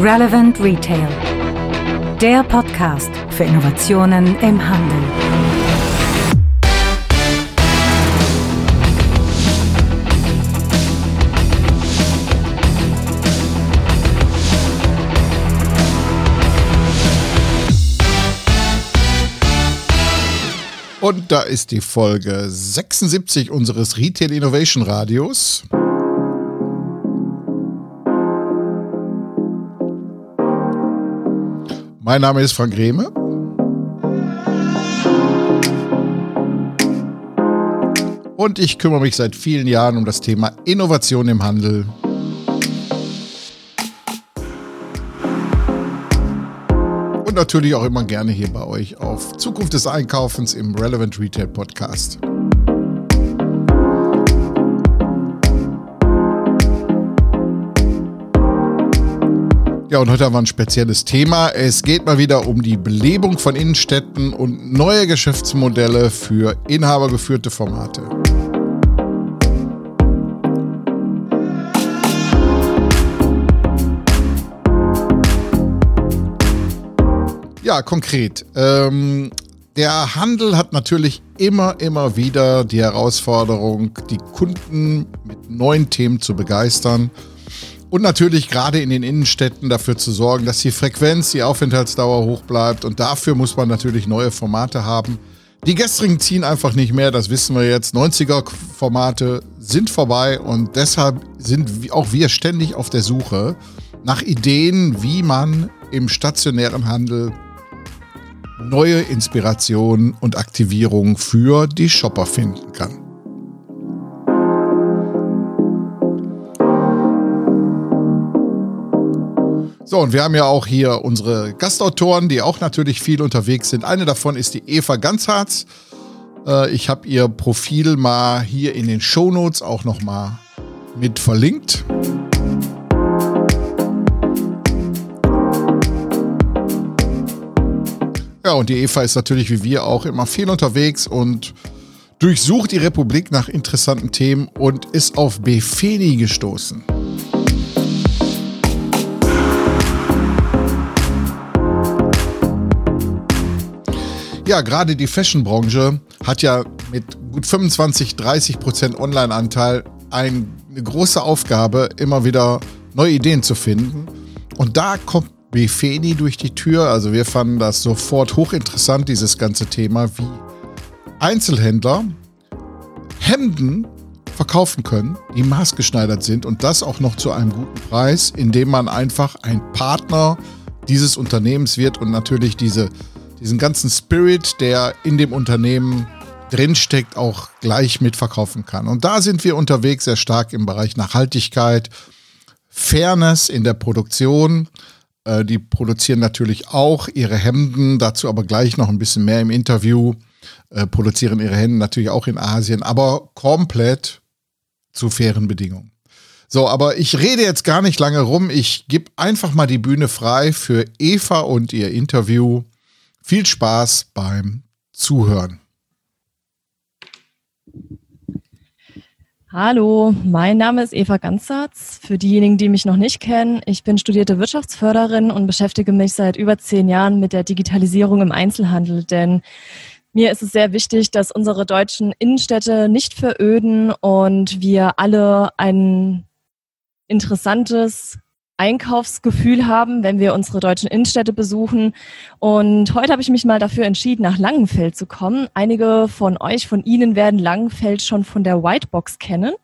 Relevant Retail. Der Podcast für Innovationen im Handel. Und da ist die Folge 76 unseres Retail Innovation Radios. Mein Name ist Frank Rehme. Und ich kümmere mich seit vielen Jahren um das Thema Innovation im Handel. Und natürlich auch immer gerne hier bei euch auf Zukunft des Einkaufens im Relevant Retail Podcast. Ja, und heute haben wir ein spezielles Thema. Es geht mal wieder um die Belebung von Innenstädten und neue Geschäftsmodelle für inhabergeführte Formate. Ja, konkret. Ähm, der Handel hat natürlich immer, immer wieder die Herausforderung, die Kunden mit neuen Themen zu begeistern und natürlich gerade in den Innenstädten dafür zu sorgen, dass die Frequenz, die Aufenthaltsdauer hoch bleibt. Und dafür muss man natürlich neue Formate haben. Die gestrigen ziehen einfach nicht mehr, das wissen wir jetzt. 90er-Formate sind vorbei und deshalb sind auch wir ständig auf der Suche nach Ideen, wie man im stationären Handel neue Inspirationen und Aktivierungen für die Shopper finden kann. So, und wir haben ja auch hier unsere Gastautoren, die auch natürlich viel unterwegs sind. Eine davon ist die Eva Ganzharz. Äh, ich habe ihr Profil mal hier in den Shownotes auch noch mal mit verlinkt. Ja, und die Eva ist natürlich wie wir auch immer viel unterwegs und durchsucht die Republik nach interessanten Themen und ist auf Befeni gestoßen. Ja, gerade die Fashion-Branche hat ja mit gut 25, 30 Prozent Online-Anteil eine große Aufgabe, immer wieder neue Ideen zu finden. Und da kommt Befeni durch die Tür. Also wir fanden das sofort hochinteressant, dieses ganze Thema, wie Einzelhändler Hemden verkaufen können, die maßgeschneidert sind und das auch noch zu einem guten Preis, indem man einfach ein Partner dieses Unternehmens wird und natürlich diese diesen ganzen Spirit, der in dem Unternehmen drinsteckt, auch gleich mitverkaufen kann. Und da sind wir unterwegs sehr stark im Bereich Nachhaltigkeit, Fairness in der Produktion. Äh, die produzieren natürlich auch ihre Hemden, dazu aber gleich noch ein bisschen mehr im Interview. Äh, produzieren ihre Hemden natürlich auch in Asien, aber komplett zu fairen Bedingungen. So, aber ich rede jetzt gar nicht lange rum. Ich gebe einfach mal die Bühne frei für Eva und ihr Interview. Viel Spaß beim Zuhören. Hallo, mein Name ist Eva Ganzatz. Für diejenigen, die mich noch nicht kennen, ich bin studierte Wirtschaftsförderin und beschäftige mich seit über zehn Jahren mit der Digitalisierung im Einzelhandel, denn mir ist es sehr wichtig, dass unsere deutschen Innenstädte nicht veröden und wir alle ein interessantes, Einkaufsgefühl haben, wenn wir unsere deutschen Innenstädte besuchen. Und heute habe ich mich mal dafür entschieden, nach Langenfeld zu kommen. Einige von euch, von Ihnen werden Langenfeld schon von der Whitebox kennen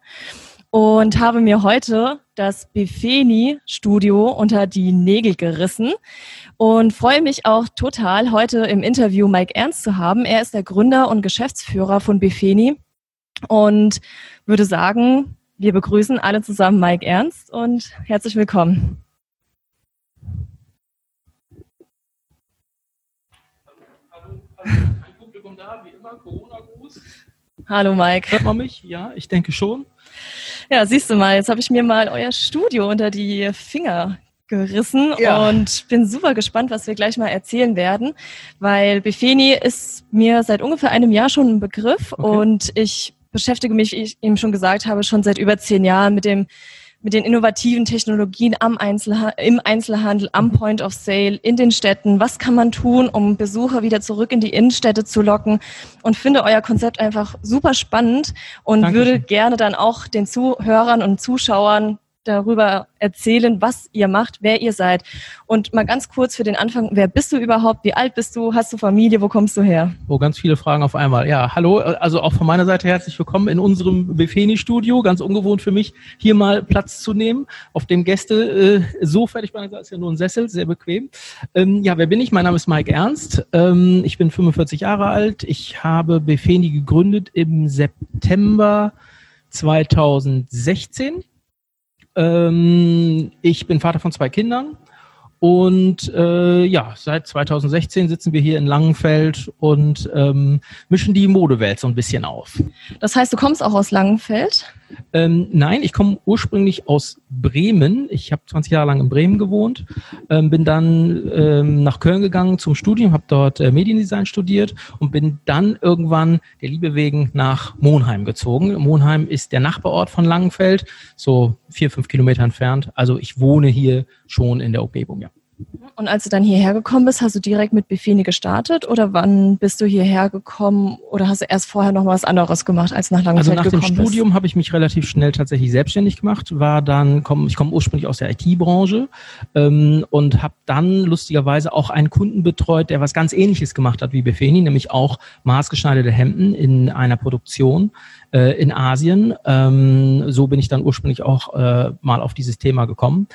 und habe mir heute das Befeni Studio unter die Nägel gerissen und freue mich auch total, heute im Interview Mike Ernst zu haben. Er ist der Gründer und Geschäftsführer von Befeni und würde sagen, wir begrüßen alle zusammen Mike Ernst und herzlich willkommen. Hallo, hallo, ein Publikum da, wie immer, Corona-Gruß. Hallo Mike. Hört man mich? Ja, ich denke schon. Ja, siehst du mal, jetzt habe ich mir mal euer Studio unter die Finger gerissen ja. und bin super gespannt, was wir gleich mal erzählen werden, weil Befeni ist mir seit ungefähr einem Jahr schon ein Begriff okay. und ich beschäftige mich, wie ich eben schon gesagt habe, schon seit über zehn Jahren mit dem mit den innovativen Technologien am Einzelha im Einzelhandel, am Point of Sale, in den Städten. Was kann man tun, um Besucher wieder zurück in die Innenstädte zu locken? Und finde euer Konzept einfach super spannend und Dankeschön. würde gerne dann auch den Zuhörern und Zuschauern darüber erzählen, was ihr macht, wer ihr seid. Und mal ganz kurz für den Anfang, wer bist du überhaupt? Wie alt bist du? Hast du Familie? Wo kommst du her? Oh, ganz viele Fragen auf einmal. Ja, hallo, also auch von meiner Seite herzlich willkommen in unserem Befeni-Studio. Ganz ungewohnt für mich, hier mal Platz zu nehmen. Auf dem Gäste äh, so fertig bei ist ja nur ein Sessel, sehr bequem. Ähm, ja, wer bin ich? Mein Name ist Mike Ernst. Ähm, ich bin 45 Jahre alt. Ich habe Befeni gegründet im September 2016. Ähm, ich bin Vater von zwei Kindern und äh, ja, seit 2016 sitzen wir hier in Langenfeld und ähm, mischen die Modewelt so ein bisschen auf. Das heißt, du kommst auch aus Langenfeld? Ähm, nein, ich komme ursprünglich aus Bremen. Ich habe 20 Jahre lang in Bremen gewohnt, ähm, bin dann ähm, nach Köln gegangen zum Studium, habe dort äh, Mediendesign studiert und bin dann irgendwann der Liebe wegen nach Monheim gezogen. Monheim ist der Nachbarort von Langenfeld, so vier, fünf Kilometer entfernt. Also ich wohne hier schon in der Umgebung, ja. Und als du dann hierher gekommen bist, hast du direkt mit Befini gestartet oder wann bist du hierher gekommen oder hast du erst vorher noch was anderes gemacht, als nach Langenfeld Also nach dem Studium habe ich mich relativ schnell tatsächlich selbstständig gemacht, war dann, komm, ich komme ursprünglich aus der IT-Branche ähm, und habe dann lustigerweise auch einen Kunden betreut, der was ganz ähnliches gemacht hat wie Befeni, nämlich auch maßgeschneiderte Hemden in einer Produktion äh, in Asien. Ähm, so bin ich dann ursprünglich auch äh, mal auf dieses Thema gekommen.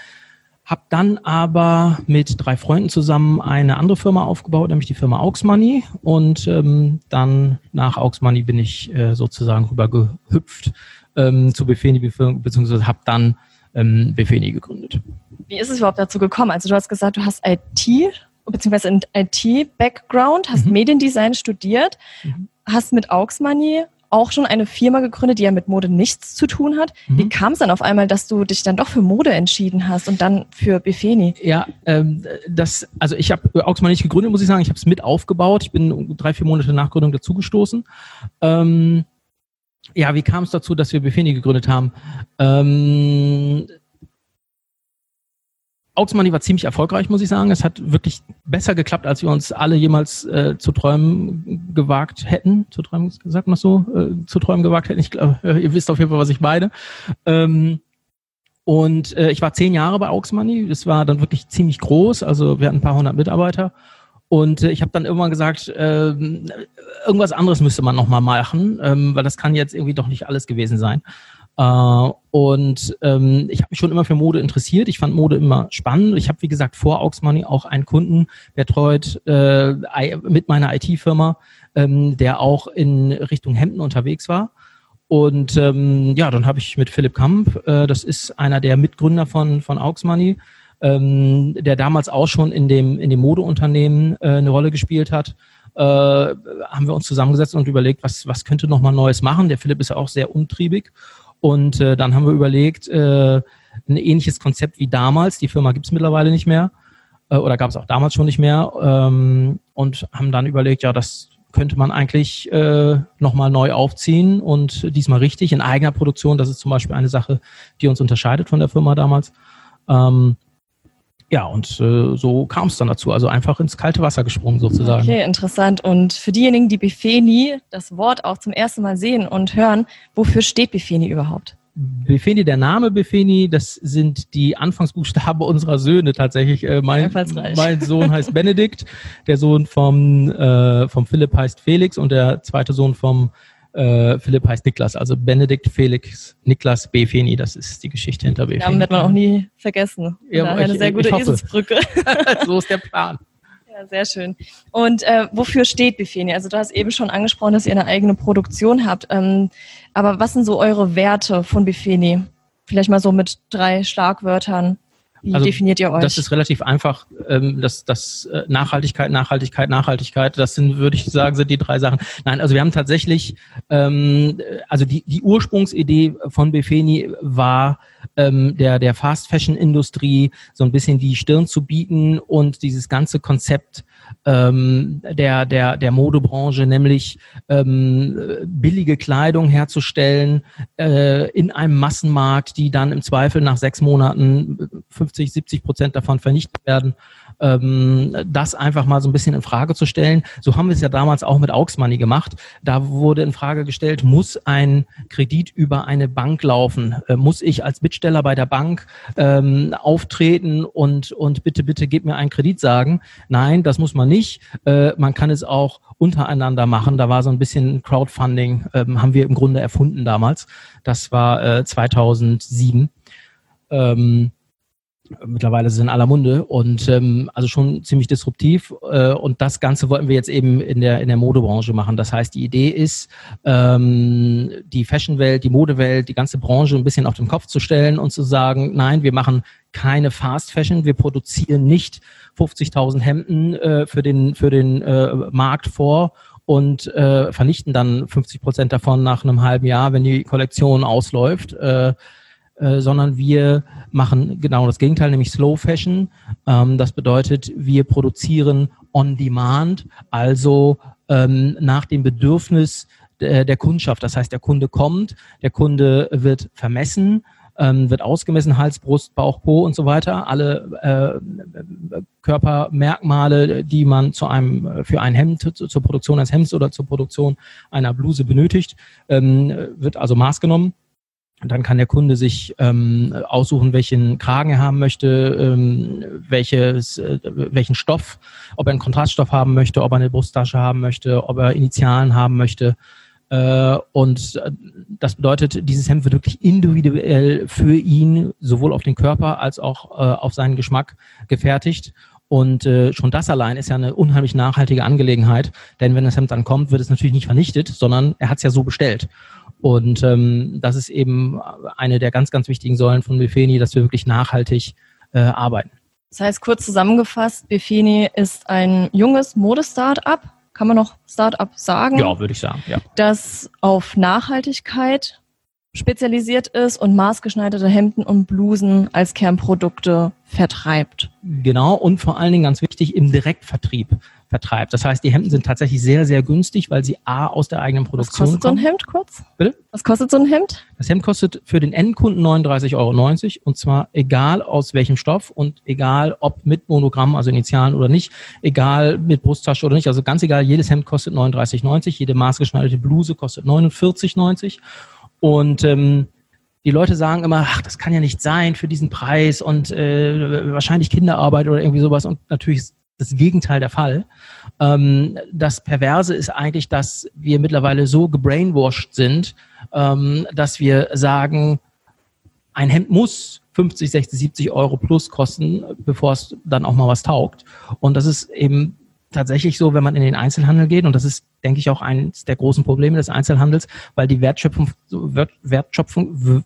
Hab dann aber mit drei Freunden zusammen eine andere Firma aufgebaut, nämlich die Firma Aux Money. Und ähm, dann nach Aux Money bin ich äh, sozusagen rübergehüpft ähm, zu Befeni, beziehungsweise habe dann ähm, Befeni gegründet. Wie ist es überhaupt dazu gekommen? Also du hast gesagt, du hast IT beziehungsweise ein IT-Background, hast Mhm. Mediendesign studiert, Mhm. hast mit Aux Money auch schon eine Firma gegründet, die ja mit Mode nichts zu tun hat. Mhm. Wie kam es dann auf einmal, dass du dich dann doch für Mode entschieden hast und dann für Befeni? Ja, ähm, das, also ich habe Aux Money nicht gegründet, muss ich sagen. Ich habe es mit aufgebaut. Ich bin drei, vier Monate nach Gründung dazugestoßen. Ähm, ja, wie kam es dazu, dass wir Befeni gegründet haben? Ähm, Aux Money war ziemlich erfolgreich, muss ich sagen. Es hat wirklich besser geklappt, als wir uns alle jemals äh, zu träumen gewagt hätten. Zu träumen, sagt man so? Äh, zu träumen gewagt hätten. Ich glaube, äh, ihr wisst auf jeden Fall, was ich meine. Ähm, und äh, ich war zehn Jahre bei Aux Money. Das war dann wirklich ziemlich groß. Also wir hatten ein paar hundert Mitarbeiter. Und äh, ich habe dann irgendwann gesagt, ähm, irgendwas anderes müsste man nochmal machen, ähm, weil das kann jetzt irgendwie doch nicht alles gewesen sein. Äh, und ähm, ich habe mich schon immer für Mode interessiert. Ich fand Mode immer spannend. Ich habe, wie gesagt, vor Aux Money auch einen Kunden betreut äh, mit meiner IT-Firma, ähm, der auch in Richtung Hemden unterwegs war. Und ähm, ja, dann habe ich mit Philipp Kamp, äh, das ist einer der Mitgründer von, von Aux Money, ähm, der damals auch schon in dem, in dem Modeunternehmen äh, eine Rolle gespielt hat, äh, haben wir uns zusammengesetzt und überlegt, was, was könnte noch mal Neues machen. Der Philipp ist ja auch sehr umtriebig. Und äh, dann haben wir überlegt, äh, ein ähnliches Konzept wie damals, die Firma gibt es mittlerweile nicht mehr, äh, oder gab es auch damals schon nicht mehr, ähm, und haben dann überlegt, ja, das könnte man eigentlich äh, nochmal neu aufziehen und diesmal richtig in eigener Produktion. Das ist zum Beispiel eine Sache, die uns unterscheidet von der Firma damals. Ähm, ja, und äh, so kam es dann dazu. Also einfach ins kalte Wasser gesprungen sozusagen. Okay, interessant. Und für diejenigen, die Befeni das Wort auch zum ersten Mal sehen und hören, wofür steht Befeni überhaupt? Befeni, der Name Befeni, das sind die Anfangsbuchstaben unserer Söhne tatsächlich. Äh, mein, mein Sohn heißt Benedikt, der Sohn vom, äh, vom Philipp heißt Felix und der zweite Sohn vom äh, Philipp heißt Niklas. Also Benedikt, Felix, Niklas, Befeni, das ist die Geschichte hinter Den Befeni. Namen wird man auch nie vergessen. Ja, Daher eine ich- sehr gute ich. Eselsbrücke. so ist der Plan. Ja, sehr schön. Und äh, wofür steht Befeni? Also du hast eben schon angesprochen, dass ihr eine eigene Produktion habt. Ähm, aber was sind so eure Werte von Befeni? Vielleicht mal so mit drei Schlagwörtern. Wie Also, definiert ihr euch? Das ist relativ einfach. Ähm, das, das äh, Nachhaltigkeit, Nachhaltigkeit, Nachhaltigkeit. Das sind, würde ich sagen, sind die drei Sachen. Nein, also wir haben tatsächlich, ähm, äh, also die, die Ursprungsidee von Befeni war, ähm, der, der Fast-Fashion-Industrie so ein bisschen die Stirn zu bieten und dieses ganze Konzept ähm, der, der, der Modebranche, nämlich ähm, billige Kleidung herzustellen äh, in einem Massenmarkt, die dann im Zweifel nach sechs Monaten 50, 70 Prozent davon vernichtet werden ähm, das einfach mal so ein bisschen in Frage zu stellen. So haben wir es ja damals auch mit Aux Money gemacht. Da wurde in Frage gestellt, muss ein Kredit über eine Bank laufen? Äh, muss ich als Bittsteller bei der Bank ähm, auftreten und, und bitte, bitte gib mir einen Kredit sagen? Nein, das muss man nicht. Äh, man kann es auch untereinander machen. Da war so ein bisschen Crowdfunding, ähm, haben wir im Grunde erfunden damals. Das war äh, 2007. Ähm, mittlerweile sind in aller Munde und ähm, also schon ziemlich disruptiv äh, und das Ganze wollten wir jetzt eben in der in der Modebranche machen. Das heißt, die Idee ist, ähm, die Fashionwelt, die Modewelt, die ganze Branche ein bisschen auf den Kopf zu stellen und zu sagen, nein, wir machen keine Fast Fashion, wir produzieren nicht 50.000 Hemden äh, für den für den äh, Markt vor und äh, vernichten dann 50 Prozent davon nach einem halben Jahr, wenn die Kollektion ausläuft. Äh, äh, sondern wir machen genau das Gegenteil, nämlich Slow Fashion. Ähm, das bedeutet, wir produzieren on demand, also ähm, nach dem Bedürfnis der, der Kundschaft. Das heißt, der Kunde kommt, der Kunde wird vermessen, ähm, wird ausgemessen, Hals, Brust, Bauch, Po und so weiter. Alle äh, Körpermerkmale, die man zu einem, für ein Hemd, zu, zur Produktion eines Hemds oder zur Produktion einer Bluse benötigt, ähm, wird also maßgenommen dann kann der Kunde sich ähm, aussuchen, welchen Kragen er haben möchte, ähm, welches, äh, welchen Stoff, ob er einen Kontraststoff haben möchte, ob er eine Brusttasche haben möchte, ob er Initialen haben möchte. Äh, und äh, das bedeutet, dieses Hemd wird wirklich individuell für ihn sowohl auf den Körper als auch äh, auf seinen Geschmack gefertigt. Und äh, schon das allein ist ja eine unheimlich nachhaltige Angelegenheit, denn wenn das Hemd dann kommt, wird es natürlich nicht vernichtet, sondern er hat es ja so bestellt. Und ähm, das ist eben eine der ganz, ganz wichtigen Säulen von Befeni, dass wir wirklich nachhaltig äh, arbeiten. Das heißt, kurz zusammengefasst, Befeni ist ein junges Modestart-up, kann man noch Start-up sagen? Ja, würde ich sagen, ja. Das auf Nachhaltigkeit spezialisiert ist und maßgeschneiderte Hemden und Blusen als Kernprodukte vertreibt. Genau, und vor allen Dingen ganz wichtig im Direktvertrieb vertreibt. Das heißt, die Hemden sind tatsächlich sehr, sehr günstig, weil sie A aus der eigenen Produktion kommen. Was kostet kommen. so ein Hemd kurz? Bitte? Was kostet so ein Hemd? Das Hemd kostet für den Endkunden 39,90 Euro und zwar egal aus welchem Stoff und egal ob mit Monogramm, also Initialen oder nicht, egal mit Brusttasche oder nicht, also ganz egal, jedes Hemd kostet 39,90, jede maßgeschneiderte Bluse kostet 49,90 und ähm, die Leute sagen immer, ach, das kann ja nicht sein für diesen Preis und äh, wahrscheinlich Kinderarbeit oder irgendwie sowas. Und natürlich das Gegenteil der Fall. Ähm, das Perverse ist eigentlich, dass wir mittlerweile so gebrainwashed sind, ähm, dass wir sagen, ein Hemd muss 50, 60, 70 Euro plus kosten, bevor es dann auch mal was taugt. Und das ist eben tatsächlich so, wenn man in den Einzelhandel geht, und das ist, denke ich, auch eines der großen Probleme des Einzelhandels, weil die Wertschöpfung, Wertschöpfung,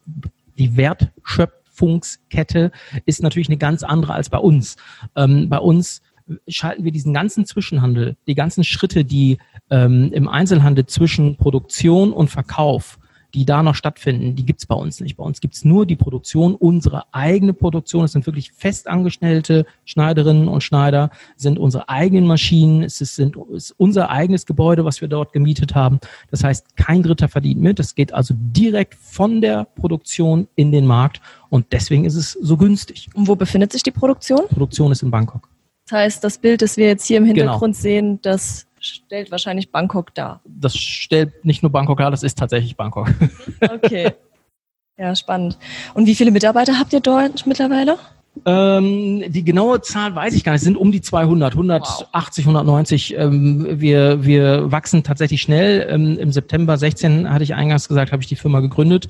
die Wertschöpfungskette ist natürlich eine ganz andere als bei uns. Ähm, bei uns schalten wir diesen ganzen Zwischenhandel, die ganzen Schritte, die ähm, im Einzelhandel zwischen Produktion und Verkauf, die da noch stattfinden, die gibt's bei uns nicht. Bei uns gibt's nur die Produktion, unsere eigene Produktion. Es sind wirklich festangestellte Schneiderinnen und Schneider, sind unsere eigenen Maschinen, es ist, sind, ist unser eigenes Gebäude, was wir dort gemietet haben. Das heißt, kein Dritter verdient mit. Es geht also direkt von der Produktion in den Markt und deswegen ist es so günstig. Und wo befindet sich die Produktion? Die Produktion ist in Bangkok. Das heißt, das Bild, das wir jetzt hier im genau. Hintergrund genau. sehen, das stellt wahrscheinlich Bangkok dar. Das stellt nicht nur Bangkok dar, das ist tatsächlich Bangkok. Okay. Ja, spannend. Und wie viele Mitarbeiter habt ihr dort mittlerweile? Ähm, die genaue Zahl weiß ich gar nicht. Es sind um die 200, 180, wow. 190. Ähm, wir, wir wachsen tatsächlich schnell. Ähm, Im September 16 hatte ich eingangs gesagt, habe ich die Firma gegründet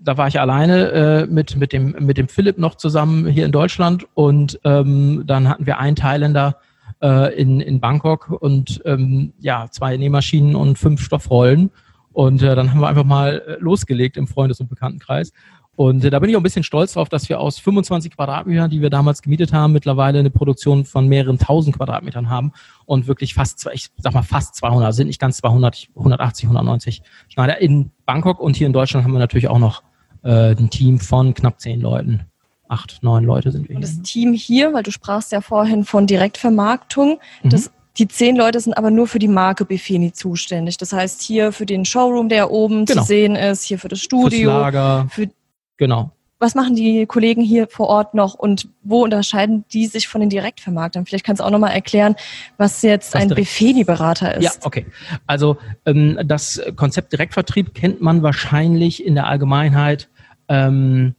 da war ich alleine äh, mit, mit, dem, mit dem Philipp noch zusammen hier in Deutschland und ähm, dann hatten wir einen Thailänder äh, in, in Bangkok und ähm, ja, zwei Nähmaschinen und fünf Stoffrollen. Und äh, dann haben wir einfach mal äh, losgelegt im Freundes- und Bekanntenkreis. Und äh, da bin ich auch ein bisschen stolz drauf, dass wir aus 25 Quadratmetern, die wir damals gemietet haben, mittlerweile eine Produktion von mehreren tausend Quadratmetern haben und wirklich fast, ich sag mal fast 200, sind nicht ganz 200, 180, 190 Schneider in Bangkok und hier in Deutschland haben wir natürlich auch noch äh, ein Team von knapp zehn Leuten. Acht, neun Leute sind wir Und hier. das Team hier, weil du sprachst ja vorhin von Direktvermarktung, Mhm. das, die zehn Leute sind aber nur für die Marke Befini zuständig. Das heißt, hier für den Showroom, der oben Genau. zu sehen ist, hier für das Fürs Studio. Lager, Für, genau. was machen die Kollegen hier vor Ort noch und wo unterscheiden die sich von den Direktvermarktern? Vielleicht kannst du auch nochmal erklären, was jetzt Was ein Befeni-Berater ist. Ja, okay. Also ähm, das Konzept Direktvertrieb kennt man wahrscheinlich in der Allgemeinheit ähm,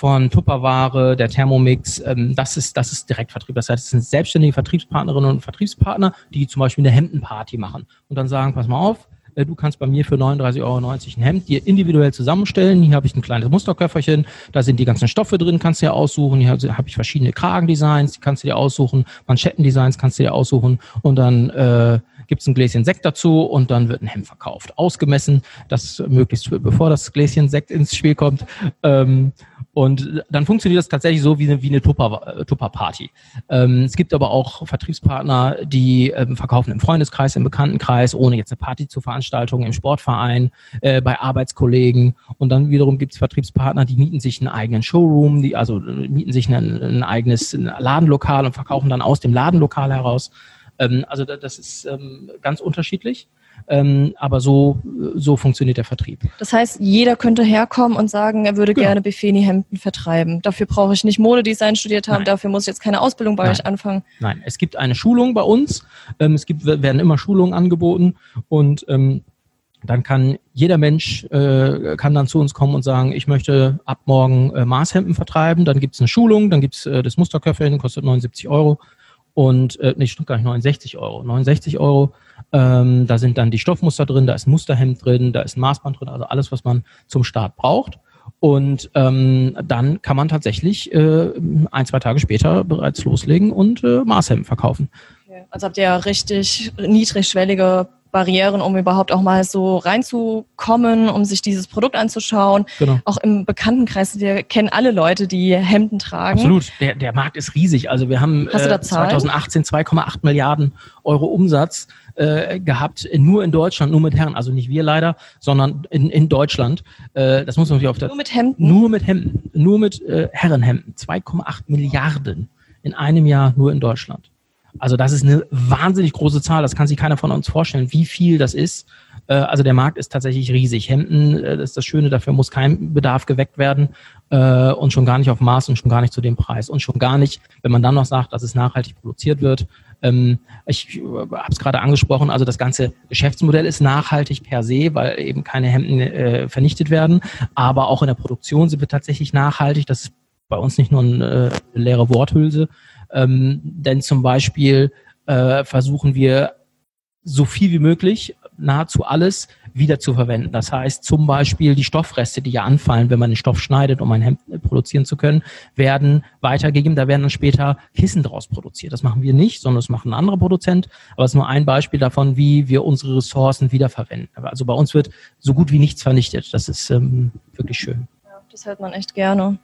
von Tupperware, der Thermomix. Ähm, das, ist, das ist Direktvertrieb. Das heißt, es sind selbstständige Vertriebspartnerinnen und Vertriebspartner, die zum Beispiel eine Hemdenparty machen und dann sagen, pass mal auf, äh, du kannst bei mir für 39,90 Euro ein Hemd dir individuell zusammenstellen. Hier habe ich ein kleines Musterköfferchen, da sind die ganzen Stoffe drin, kannst du dir aussuchen. Hier habe ich verschiedene Kragendesigns, die kannst du dir aussuchen. Manschettendesigns kannst du dir aussuchen. Und dann äh, gibt es ein Gläschen Sekt dazu und dann wird ein Hemd verkauft. Ausgemessen, das möglichst bevor das Gläschen Sekt ins Spiel kommt. Ähm, und dann funktioniert das tatsächlich so wie eine, wie eine äh, Tupper-Party. Ähm, es gibt aber auch Vertriebspartner, die ähm, verkaufen im Freundeskreis, im Bekanntenkreis, ohne jetzt eine Party zu veranstalten, im Sportverein, äh, bei Arbeitskollegen. Und dann wiederum gibt es Vertriebspartner, die mieten sich einen eigenen Showroom, die also äh, mieten sich ein, ein eigenes Ladenlokal und verkaufen dann aus dem Ladenlokal heraus. Ähm, also da, das ist ähm, ganz unterschiedlich. Ähm, aber so, so funktioniert der Vertrieb. Das heißt, jeder könnte herkommen und sagen, er würde Genau. gerne Befeni-Hemden vertreiben. Dafür brauche ich nicht Modedesign studiert haben, Nein. dafür muss ich jetzt keine Ausbildung bei Nein. euch anfangen. Nein, es gibt eine Schulung bei uns. Ähm, es gibt, werden immer Schulungen angeboten und ähm, dann kann jeder Mensch äh, kann dann zu uns kommen und sagen, ich möchte ab morgen äh, Maßhemden vertreiben. Dann gibt es eine Schulung, dann gibt es äh, das Musterköfferchen, kostet 79 Euro. Und äh, stimmt gar nicht, 69 Euro. 69 Euro. Ähm, da sind dann die Stoffmuster drin, da ist ein Musterhemd drin, da ist ein Maßband drin, also alles, was man zum Start braucht. Und ähm, dann kann man tatsächlich äh, ein, zwei Tage später bereits loslegen und äh, Maßhemden verkaufen. Also habt ihr ja richtig niedrigschwellige Barrieren, um überhaupt auch mal so reinzukommen, um sich dieses Produkt anzuschauen. Genau. Auch im Bekanntenkreis, wir kennen alle Leute, die Hemden tragen. Absolut. Der, der Markt ist riesig. Also wir haben äh, Zahlen? 2018 2,8 Milliarden Euro Umsatz äh, gehabt, nur in Deutschland, nur mit Herren. Also nicht wir leider, sondern in, in Deutschland. Äh, das muss man natürlich auf der Nur mit Hemden. nur mit Hemden, nur mit äh, Herrenhemden. 2,8 Milliarden in einem Jahr nur in Deutschland. Also das ist eine wahnsinnig große Zahl. Das kann sich keiner von uns vorstellen, wie viel das ist. Äh, also der Markt ist tatsächlich riesig. Hemden, äh, das ist das Schöne, dafür muss kein Bedarf geweckt werden äh, und schon gar nicht auf Maß und schon gar nicht zu dem Preis und schon gar nicht, wenn man dann noch sagt, dass es nachhaltig produziert wird. Ähm, ich habe es gerade angesprochen, also das ganze Geschäftsmodell ist nachhaltig per se, weil eben keine Hemden vernichtet werden, aber auch in der Produktion sind wir tatsächlich nachhaltig. Das ist bei uns nicht nur eine leere Worthülse, ähm, denn zum Beispiel äh, versuchen wir so viel wie möglich, nahezu alles, wieder zu verwenden. Das heißt zum Beispiel die Stoffreste, die ja anfallen, wenn man den Stoff schneidet, um ein Hemd produzieren zu können, werden weitergegeben. Da werden dann später Kissen draus produziert. Das machen wir nicht, sondern das macht ein anderer Produzent. Aber es ist nur ein Beispiel davon, wie wir unsere Ressourcen wiederverwenden. Also bei uns wird so gut wie nichts vernichtet. Das ist ähm, wirklich schön. Ja, das hört man echt gerne.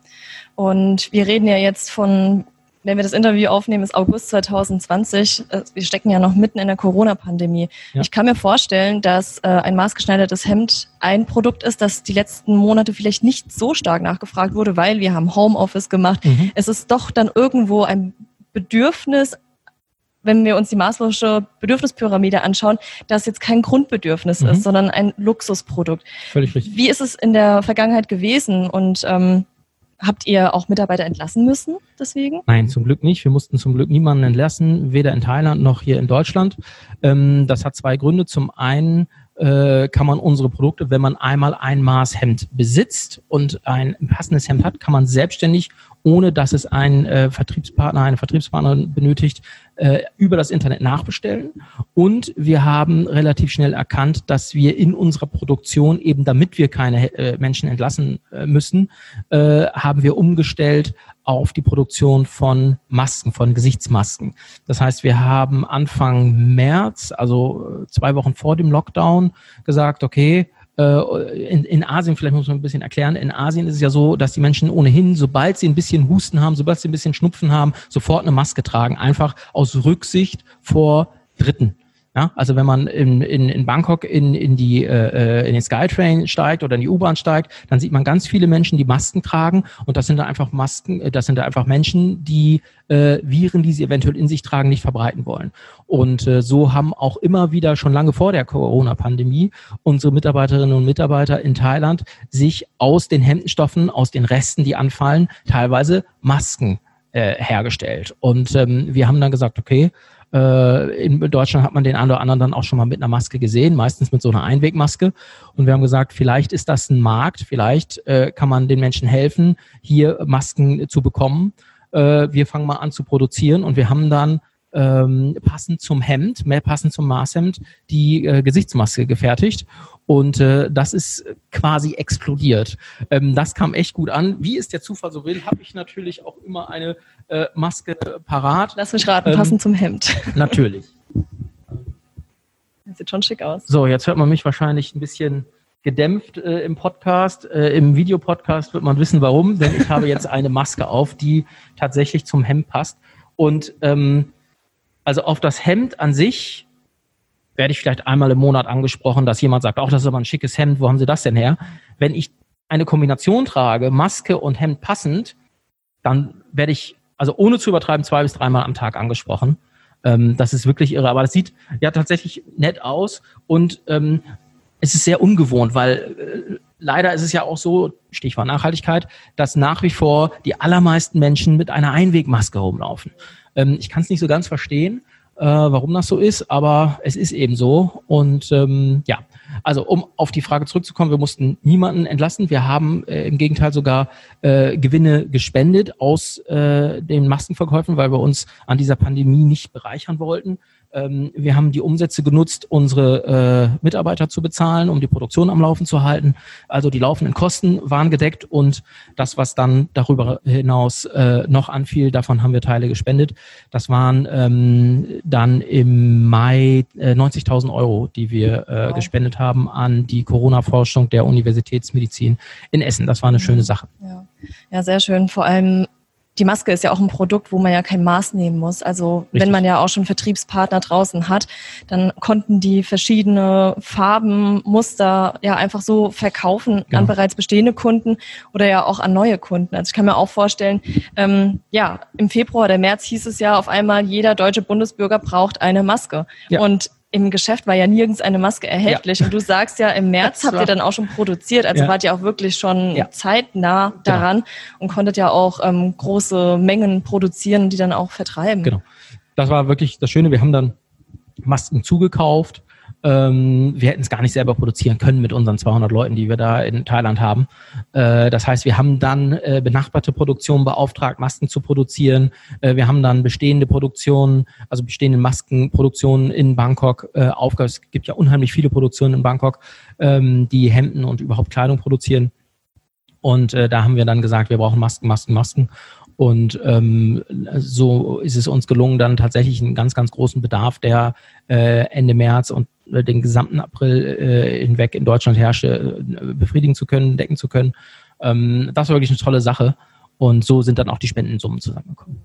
Und wir reden ja jetzt von, wenn wir das Interview aufnehmen, ist August 2020. Äh, Wir stecken ja noch mitten in der Corona-Pandemie. Ja. Ich kann mir vorstellen, dass äh, ein maßgeschneidertes Hemd ein Produkt ist, das die letzten Monate vielleicht nicht so stark nachgefragt wurde, weil wir haben Homeoffice gemacht. Mhm. Es ist doch dann irgendwo ein Bedürfnis, wenn wir uns die maßlose Bedürfnispyramide anschauen, das jetzt kein Grundbedürfnis Mhm. ist, sondern ein Luxusprodukt. Völlig richtig. Wie ist es in der Vergangenheit gewesen und ähm, habt ihr auch Mitarbeiter entlassen müssen deswegen? Nein, zum Glück nicht. Wir mussten zum Glück niemanden entlassen, weder in Thailand noch hier in Deutschland. Ähm, das hat zwei Gründe. Zum einen äh, kann man unsere Produkte, wenn man einmal ein Maß Hemd besitzt und ein passendes Hemd hat, kann man selbstständig, ohne dass es ein äh, Vertriebspartner, eine Vertriebspartnerin benötigt, äh, über das Internet nachbestellen. Und wir haben relativ schnell erkannt, dass wir in unserer Produktion, eben damit wir keine äh, Menschen entlassen äh, müssen, äh, haben wir umgestellt auf die Produktion von Masken, von Gesichtsmasken. Das heißt, wir haben Anfang März, also äh, zwei Wochen vor dem Lockdown, gesagt, okay, äh, in, in Asien, vielleicht muss man ein bisschen erklären, in Asien ist es ja so, dass die Menschen ohnehin, sobald sie ein bisschen Husten haben, sobald sie ein bisschen Schnupfen haben, sofort eine Maske tragen, einfach aus Rücksicht vor Dritten. Ja, also wenn man in, in, in Bangkok in, in, die, äh, in den Skytrain steigt oder in die U-Bahn steigt, dann sieht man ganz viele Menschen, die Masken tragen und das sind dann einfach Masken, äh, das sind dann einfach Menschen, die äh, Viren, die sie eventuell in sich tragen, nicht verbreiten wollen. Und äh, so haben auch immer wieder schon lange vor der Corona-Pandemie unsere Mitarbeiterinnen und Mitarbeiter in Thailand sich aus den Hemdenstoffen, aus den Resten, die anfallen, teilweise Masken äh, hergestellt. Und ähm, wir haben dann gesagt, okay, äh, in Deutschland hat man den einen oder anderen dann auch schon mal mit einer Maske gesehen, meistens mit so einer Einwegmaske. Und wir haben gesagt, vielleicht ist das ein Markt, vielleicht äh, kann man den Menschen helfen, hier Masken zu bekommen. Äh, wir fangen mal an zu produzieren und wir haben dann ähm, passend zum Hemd, mehr passend zum Maßhemd, die äh, Gesichtsmaske gefertigt. Und äh, das ist quasi explodiert. Ähm, das kam echt gut an. Wie es der Zufall so will, habe ich natürlich auch immer eine äh, Maske parat. Lass mich raten, ähm, passend zum Hemd. Natürlich. Das sieht schon schick aus. So, jetzt hört man mich wahrscheinlich ein bisschen gedämpft äh, im Podcast. Äh, Im Videopodcast wird man wissen, warum, denn ich habe jetzt eine Maske auf, die tatsächlich zum Hemd passt. Und ähm, also auf das Hemd an sich werde ich vielleicht einmal im Monat angesprochen, dass jemand sagt, auch das ist aber ein schickes Hemd, wo haben Sie das denn her? Wenn ich eine Kombination trage, Maske und Hemd passend, dann werde ich, also ohne zu übertreiben, zwei bis dreimal am Tag angesprochen. Ähm, das ist wirklich irre, aber das sieht ja tatsächlich nett aus und ähm, es ist sehr ungewohnt, weil äh, leider ist es ja auch so, Stichwort Nachhaltigkeit, dass nach wie vor die allermeisten Menschen mit einer Einwegmaske rumlaufen. Ähm, ich kann es nicht so ganz verstehen, äh, warum das so ist, aber es ist eben so. Und ähm, ja, also um auf die Frage zurückzukommen, wir mussten niemanden entlassen. Wir haben äh, im Gegenteil sogar äh, Gewinne gespendet aus äh, den Maskenverkäufen, weil wir uns an dieser Pandemie nicht bereichern wollten, ähm, wir haben die Umsätze genutzt, unsere äh, Mitarbeiter zu bezahlen, um die Produktion am Laufen zu halten. Also die laufenden Kosten waren gedeckt und das, was dann darüber hinaus äh, noch anfiel, davon haben wir Teile gespendet. Das waren ähm, dann im Mai äh, 90.000 Euro, die wir äh, gespendet haben an die Corona-Forschung der Universitätsmedizin in Essen. Das war eine schöne Sache. Ja. ja, sehr schön. Vor allem die Maske ist ja auch ein Produkt, wo man ja kein Maß nehmen muss. Also Richtig. wenn man ja auch schon Vertriebspartner draußen hat, dann konnten die verschiedene Farben, Muster ja einfach so verkaufen ja. an bereits bestehende Kunden oder ja auch an neue Kunden. Also ich kann mir auch vorstellen, ähm, ja, im Februar oder März hieß es ja auf einmal, jeder deutsche Bundesbürger braucht eine Maske. Ja. Und im Geschäft war ja nirgends eine Maske erhältlich. Ja. Und du sagst ja, im März habt ihr dann auch schon produziert. Also ja. wart ihr auch wirklich schon ja. zeitnah genau. daran genau. und konntet ja auch ähm, große Mengen produzieren, die dann auch vertreiben. Genau. Das war wirklich das Schöne. Wir haben dann Masken zugekauft ähm, wir hätten es gar nicht selber produzieren können mit unseren 200 Leuten, die wir da in Thailand haben. Äh, das heißt, wir haben dann äh, benachbarte Produktionen beauftragt, Masken zu produzieren. Äh, wir haben dann bestehende Produktionen, also bestehende Maskenproduktionen in Bangkok äh, aufgehört. Es gibt ja unheimlich viele Produktionen in Bangkok, ähm, die Hemden und überhaupt Kleidung produzieren. Und äh, da haben wir dann gesagt, wir brauchen Masken, Masken, Masken. Und ähm, so ist es uns gelungen, dann tatsächlich einen ganz, ganz großen Bedarf, der äh, Ende März und den gesamten April äh, hinweg in Deutschland herrschte, äh, befriedigen zu können, decken zu können. Ähm, das war wirklich eine tolle Sache. Und so sind dann auch die Spendensummen zusammengekommen.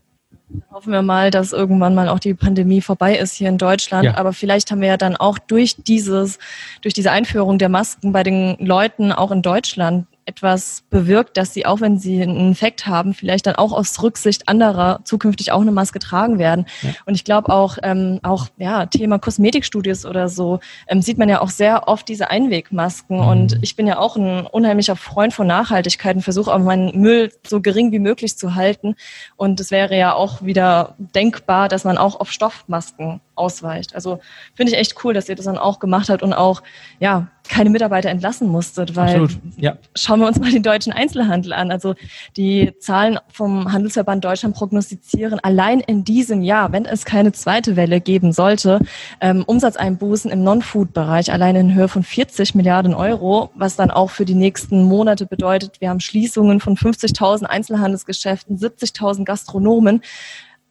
Hoffen wir mal, dass irgendwann mal auch die Pandemie vorbei ist hier in Deutschland. Ja. Aber vielleicht haben wir ja dann auch durch dieses, durch diese Einführung der Masken bei den Leuten auch in Deutschland etwas bewirkt, dass sie, auch wenn sie einen Infekt haben, vielleicht dann auch aus Rücksicht anderer zukünftig auch eine Maske tragen werden. Ja. Und ich glaube auch, ähm, auch ja, Thema Kosmetikstudios oder so, ähm, sieht man ja auch sehr oft diese Einwegmasken. Mhm. Und ich bin ja auch ein unheimlicher Freund von Nachhaltigkeit und versuche auch meinen Müll so gering wie möglich zu halten. Und es wäre ja auch wieder denkbar, dass man auch auf Stoffmasken ausweicht. Also finde ich echt cool, dass ihr das dann auch gemacht habt und auch ja keine Mitarbeiter entlassen musstet, weil Absolut. Ja. schauen wir uns mal den deutschen Einzelhandel an. Also die Zahlen vom Handelsverband Deutschland prognostizieren allein in diesem Jahr, wenn es keine zweite Welle geben sollte, ähm, Umsatzeinbußen im Non-Food-Bereich allein in Höhe von 40 Milliarden Euro, was dann auch für die nächsten Monate bedeutet, wir haben Schließungen von 50.000 Einzelhandelsgeschäften, 70.000 Gastronomen.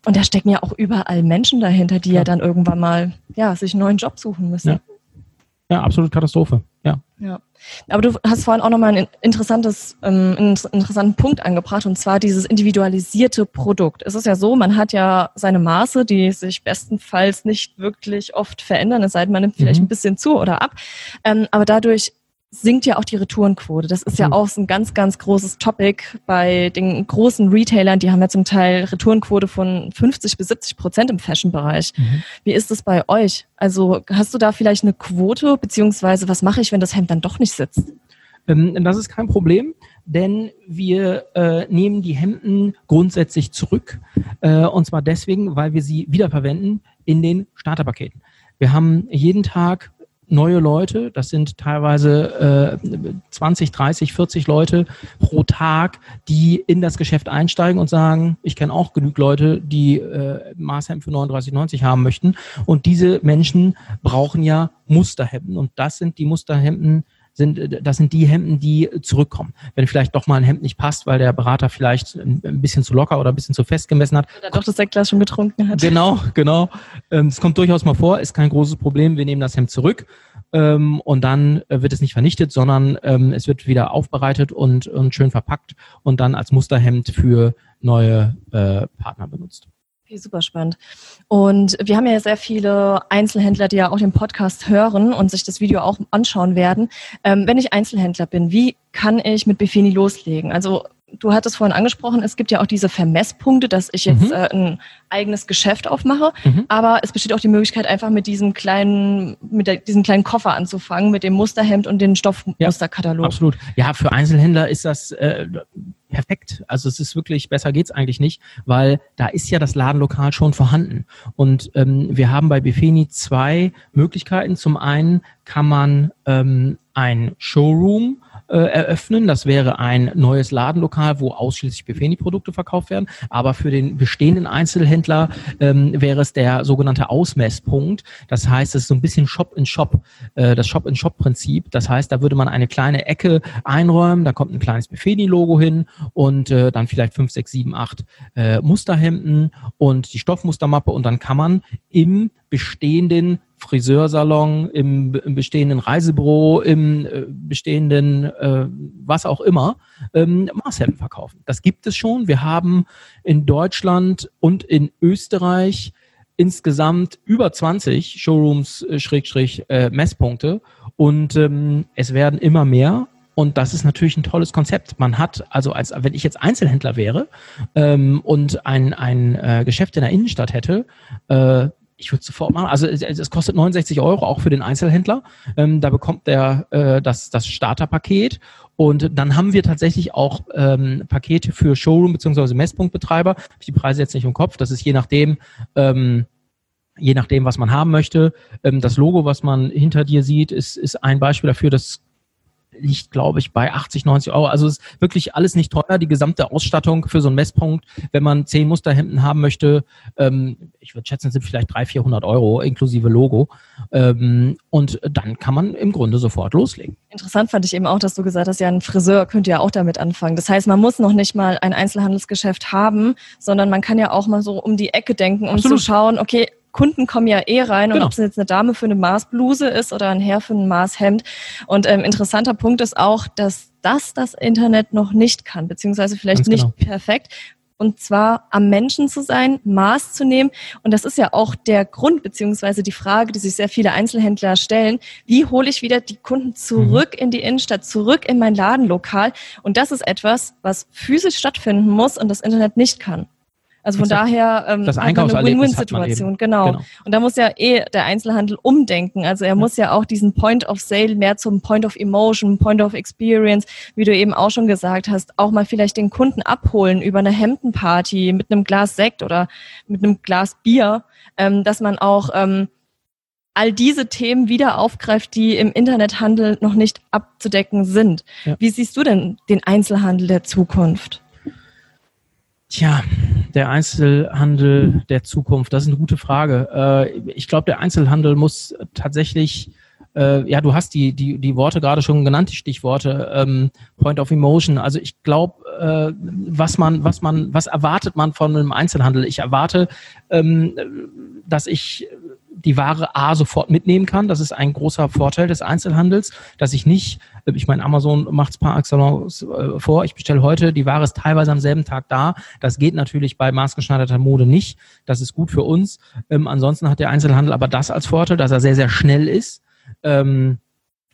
Und da stecken ja auch überall Menschen dahinter, die ja, ja dann irgendwann mal ja, sich einen neuen Job suchen müssen. Ja, ja absolut Katastrophe. Ja. Ja, aber du hast vorhin auch nochmal ein interessantes, ähm, einen interessanten Punkt angebracht und zwar dieses individualisierte Produkt. Es ist ja so, man hat ja seine Maße, die sich bestenfalls nicht wirklich oft verändern, es sei denn, man nimmt vielleicht Mhm. ein bisschen zu oder ab. Ähm, aber dadurch sinkt ja auch die Retourenquote. Das ist ja Absolut. auch so ein ganz, ganz großes Topic bei den großen Retailern. Die haben ja zum Teil Retourenquote von 50 bis 70 Prozent im Fashion-Bereich. Mhm. Wie ist es bei euch? Also hast du da vielleicht eine Quote, beziehungsweise was mache ich, wenn das Hemd dann doch nicht sitzt? Ähm, das ist kein Problem, denn wir äh, nehmen die Hemden grundsätzlich zurück. Äh, und zwar deswegen, weil wir sie wiederverwenden in den Starterpaketen. Wir haben jeden Tag neue Leute, das sind teilweise äh, 20, 30, 40 Leute pro Tag, die in das Geschäft einsteigen und sagen, ich kenne auch genug Leute, die äh, Maßhemden für 39,90 haben möchten. Und diese Menschen brauchen ja Musterhemden. Und das sind die Musterhemden, sind, äh, das sind die Hemden, die zurückkommen. Wenn vielleicht doch mal ein Hemd nicht passt, weil der Berater vielleicht ein, bisschen zu locker oder ein bisschen zu fest gemessen hat. Oder doch das Sektglas schon getrunken hat? Genau, genau. Ähm, Es kommt durchaus mal vor, ist kein großes Problem. Wir nehmen das Hemd zurück ähm, und dann äh, wird es nicht vernichtet, sondern ähm, es wird wieder aufbereitet und, und schön verpackt und dann als Musterhemd für neue äh, Partner benutzt. Okay, super spannend. Und wir haben ja sehr viele Einzelhändler, die ja auch den Podcast hören und sich das Video auch anschauen werden. Ähm, wenn ich Einzelhändler bin, wie kann ich mit Befini loslegen? Also du hattest vorhin angesprochen, es gibt ja auch diese Vermesspunkte, dass ich jetzt Mhm. äh, ein eigenes Geschäft aufmache. Mhm. Aber es besteht auch die Möglichkeit, einfach mit diesem kleinen, mit der, diesem kleinen Koffer anzufangen, mit dem Musterhemd und den Stoffmusterkatalog. Absolut. Ja, für Einzelhändler ist das äh, perfekt. Also es ist wirklich, besser geht's eigentlich nicht, weil da ist ja das Ladenlokal schon vorhanden. Und ähm, wir haben bei Befeni zwei Möglichkeiten. Zum einen kann man ähm, ein Showroom äh, eröffnen. Das wäre ein neues Ladenlokal, wo ausschließlich Befeni-Produkte verkauft werden. Aber für den bestehenden Einzelhändler ähm, wäre es der sogenannte Ausmesspunkt. Das heißt, es ist so ein bisschen Shop-in-Shop, äh, das Shop-in-Shop-Prinzip. Das heißt, da würde man eine kleine Ecke einräumen, da kommt ein kleines Befeni-Logo hin und äh, dann vielleicht fünf, sechs, sieben, acht äh, Musterhemden und die Stoffmustermappe und dann kann man im bestehenden Friseursalon, im, im bestehenden Reisebüro, im äh, bestehenden äh, was auch immer, ähm, Maßhemden verkaufen. Das gibt es schon. Wir haben in Deutschland und in Österreich insgesamt über 20 Showrooms, äh, Schrägstrich, äh, Messpunkte und ähm, es werden immer mehr. Und das ist natürlich ein tolles Konzept. Man hat, also als wenn ich jetzt Einzelhändler wäre ähm, und ein, ein äh, Geschäft in der Innenstadt hätte, äh, ich würde sofort machen. Also es, es kostet 69 Euro auch für den Einzelhändler. Ähm, da bekommt der äh, das, das Starterpaket. Und dann haben wir tatsächlich auch ähm, Pakete für Showroom bzw. Messpunktbetreiber. Ich die Preise jetzt nicht im Kopf. Das ist je nachdem, ähm, je nachdem, was man haben möchte. Ähm, das Logo, was man hinter dir sieht, ist, ist ein Beispiel dafür. Das liegt, glaube ich, bei 80, 90 Euro. Also ist wirklich alles nicht teuer. Die gesamte Ausstattung für so einen Messpunkt, wenn man zehn Musterhemden haben möchte, ähm, ich würde schätzen, sind vielleicht 300, 400 Euro inklusive Logo. Ähm, und dann kann man im Grunde sofort loslegen. Interessant fand ich eben auch, dass du gesagt hast, ja, ein Friseur könnte ja auch damit anfangen. Das heißt, man muss noch nicht mal ein Einzelhandelsgeschäft haben, sondern man kann ja auch mal so um die Ecke denken, um Absolut. zu schauen, okay, Kunden kommen ja eh rein und Genau. ob es jetzt eine Dame für eine Maßbluse ist oder ein Herr für ein Maßhemd. Und ähm, interessanter Punkt ist auch, dass das das Internet noch nicht kann, beziehungsweise vielleicht Ganz nicht genau. perfekt. Und zwar am Menschen zu sein, Maß zu nehmen. Und das ist ja auch der Grund, beziehungsweise die Frage, die sich sehr viele Einzelhändler stellen. Wie hole ich wieder die Kunden zurück in die Innenstadt, zurück in mein Ladenlokal? Und das ist etwas, was physisch stattfinden muss und das Internet nicht kann. Also von Exakt. daher ähm, Das eine man Win-Win-Situation, genau. Genau. Und da muss ja eh der Einzelhandel umdenken. Also er muss ja auch diesen Point of Sale mehr zum Point of Emotion, Point of Experience, wie du eben auch schon gesagt hast, auch mal vielleicht den Kunden abholen über eine Hemdenparty mit einem Glas Sekt oder mit einem Glas Bier, ähm, dass man auch ähm, all diese Themen wieder aufgreift, die im Internethandel noch nicht abzudecken sind. Ja. Wie siehst du denn den Einzelhandel der Zukunft? Tja, der Einzelhandel der Zukunft, das ist eine gute Frage. Äh, ich glaube, der Einzelhandel muss tatsächlich, äh, ja, du hast die, die, die Worte gerade schon genannt, die Stichworte, ähm, Point of Emotion. Also ich glaube, äh, was man, was man, was erwartet man von einem Einzelhandel? Ich erwarte, ähm, dass ich die Ware A sofort mitnehmen kann. Das ist ein großer Vorteil des Einzelhandels, dass ich nicht, äh, ich meine, Amazon macht es par excellence äh, vor, ich bestelle heute, die Ware ist teilweise am selben Tag da. Das geht natürlich bei maßgeschneiderter Mode nicht. Das ist gut für uns. Ähm, ansonsten hat der Einzelhandel aber das als Vorteil, dass er sehr, sehr schnell ist. Ähm,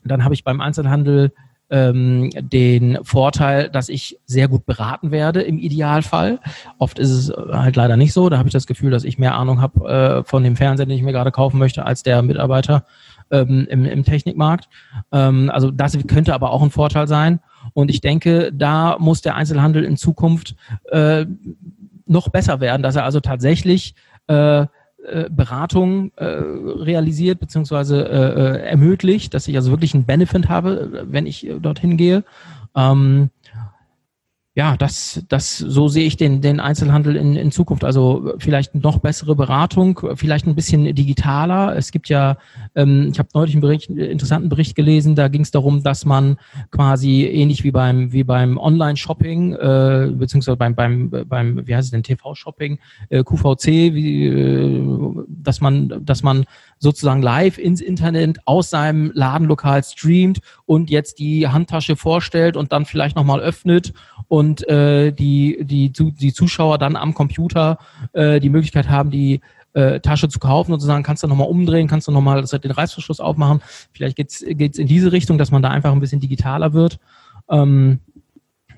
dann habe ich beim Einzelhandel ähm, den Vorteil, dass ich sehr gut beraten werde im Idealfall. Oft ist es halt leider nicht so. Da habe ich das Gefühl, dass ich mehr Ahnung habe äh, von dem Fernseher, den ich mir gerade kaufen möchte, als der Mitarbeiter ähm, im, im Technikmarkt. Ähm, also das könnte aber auch ein Vorteil sein. Und ich denke, da muss der Einzelhandel in Zukunft äh, noch besser werden, dass er also tatsächlich äh, äh, Beratung äh, realisiert beziehungsweise äh, äh, ermöglicht, dass ich also wirklich einen Benefit habe, wenn ich dorthin gehe. Ähm, ja, das, das, so sehe ich den, den Einzelhandel in, in Zukunft. Also vielleicht noch bessere Beratung, vielleicht ein bisschen digitaler. Es gibt ja, ähm, ich habe neulich einen, Bericht, einen interessanten Bericht gelesen, da ging es darum, dass man quasi ähnlich wie beim, wie beim Online-Shopping, äh, beziehungsweise beim, beim, beim, wie heißt es denn, TV-Shopping, äh, QVC, wie, äh, dass man, dass man sozusagen live ins Internet aus seinem Ladenlokal streamt und jetzt die Handtasche vorstellt und dann vielleicht nochmal öffnet und äh, die, die, die Zuschauer dann am Computer äh, die Möglichkeit haben, die äh, Tasche zu kaufen und zu sagen, kannst du nochmal umdrehen, kannst du nochmal den Reißverschluss aufmachen. Vielleicht geht's geht's in diese Richtung, dass man da einfach ein bisschen digitaler wird. Ähm,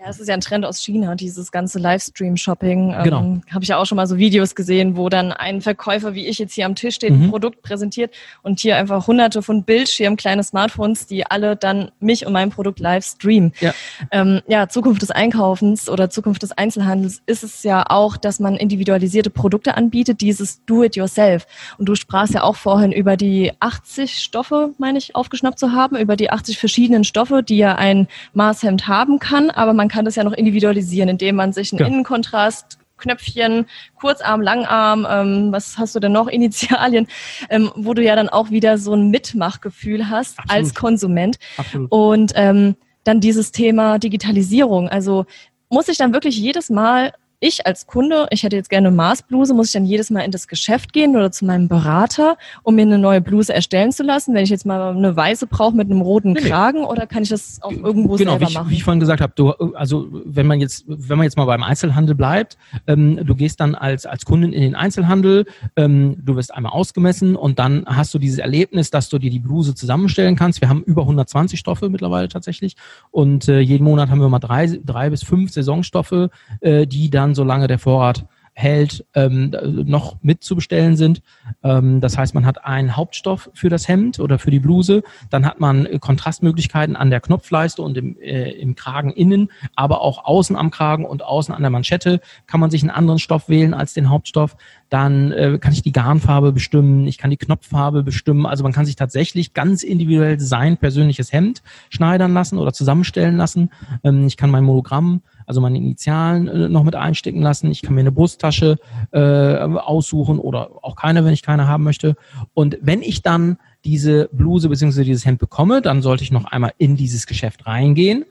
ja, es ist ja ein Trend aus China, dieses ganze Livestream-Shopping. Ähm, genau. Habe ich ja auch schon mal so Videos gesehen, wo dann ein Verkäufer wie ich jetzt hier am Tisch steht, mhm. ein Produkt präsentiert und hier einfach hunderte von Bildschirmen, kleine Smartphones, die alle dann mich und mein Produkt live streamen. Ja. Ähm, ja, Zukunft des Einkaufens oder Zukunft des Einzelhandels ist es ja auch, dass man individualisierte Produkte anbietet, dieses Do-it-yourself. Und du sprachst ja auch vorhin über die 80 Stoffe, meine ich, aufgeschnappt zu haben, über die 80 verschiedenen Stoffe, die ja ein Maßhemd haben kann, aber man kann das ja noch individualisieren, indem man sich einen ja. Innenkontrast Knöpfchen, Kurzarm, Langarm, ähm, was hast du denn noch, Initialien, ähm, wo du ja dann auch wieder so ein Mitmachgefühl hast Absolut. als Konsument. Absolut. Und ähm, dann dieses Thema Digitalisierung. Also muss ich dann wirklich jedes Mal ich als Kunde, ich hätte jetzt gerne eine Maßbluse, muss ich dann jedes Mal in das Geschäft gehen oder zu meinem Berater, um mir eine neue Bluse erstellen zu lassen, wenn ich jetzt mal eine weiße brauche mit einem roten Kragen oder kann ich das auch irgendwo genau, selber wie ich, machen? Wie ich vorhin gesagt habe, du, also wenn man jetzt, wenn man jetzt mal beim Einzelhandel bleibt, ähm, du gehst dann als, als Kundin in den Einzelhandel, ähm, du wirst einmal ausgemessen und dann hast du dieses Erlebnis, dass du dir die Bluse zusammenstellen kannst. Wir haben über 120 Stoffe mittlerweile tatsächlich und äh, jeden Monat haben wir mal drei, drei bis fünf Saisonstoffe, äh, die dann dann, solange der Vorrat hält, ähm, noch mitzubestellen sind. Ähm, das heißt, man hat einen Hauptstoff für das Hemd oder für die Bluse, dann hat man Kontrastmöglichkeiten an der Knopfleiste und im, äh, im Kragen innen, aber auch außen am Kragen und außen an der Manschette kann man sich einen anderen Stoff wählen als den Hauptstoff. Dann äh, kann ich die Garnfarbe bestimmen, ich kann die Knopffarbe bestimmen. Also man kann sich tatsächlich ganz individuell sein persönliches Hemd schneidern lassen oder zusammenstellen lassen. Ähm, ich kann mein Monogramm also meine Initialen äh, noch mit einstecken lassen. Ich kann mir eine Brusttasche äh, aussuchen oder auch keine, wenn ich keine haben möchte. Und wenn ich dann diese Bluse bzw. dieses Hemd bekomme, dann sollte ich noch einmal in dieses Geschäft reingehen.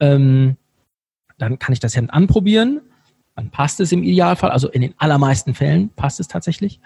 Ähm, dann kann ich das Hemd anprobieren. Dann passt es im Idealfall, also in den allermeisten Fällen passt es tatsächlich.